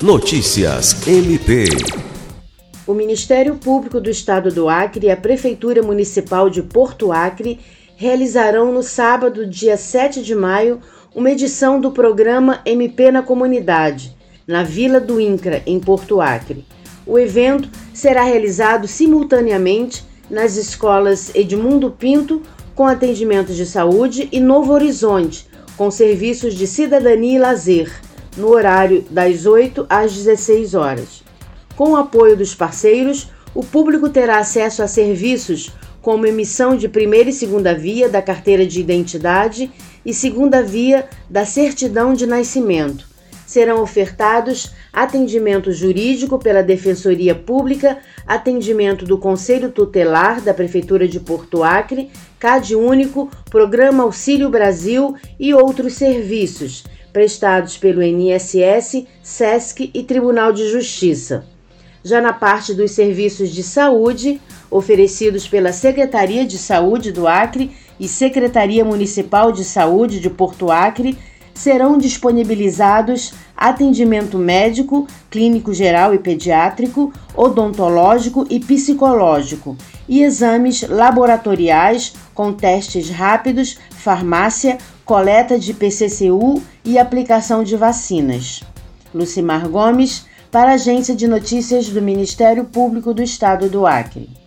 Notícias MP. O Ministério Público do Estado do Acre e a Prefeitura Municipal de Porto Acre realizarão no sábado, dia 7 de maio, uma edição do programa MP na Comunidade, na Vila do Incra, em Porto Acre. O evento será realizado simultaneamente nas escolas Edmundo Pinto, com atendimentos de saúde, e Novo Horizonte, com serviços de cidadania e lazer, no horário das 8 às 16 horas. Com o apoio dos parceiros, o público terá acesso a serviços como emissão de primeira e segunda via da carteira de identidade e segunda via da certidão de nascimento. Serão ofertados atendimento jurídico pela Defensoria Pública, atendimento do Conselho Tutelar da Prefeitura de Porto Acre, CAD Único, Programa Auxílio Brasil e outros serviços prestados pelo INSS, SESC e Tribunal de Justiça. Já na parte dos serviços de saúde, oferecidos pela Secretaria de Saúde do Acre e Secretaria Municipal de Saúde de Porto Acre, serão disponibilizados atendimento médico, clínico geral e pediátrico, odontológico e psicológico, e exames laboratoriais com testes rápidos, farmácia, coleta de PCCU e aplicação de vacinas. Lucimar Gomes, para a Agência de Notícias do Ministério Público do Estado do Acre.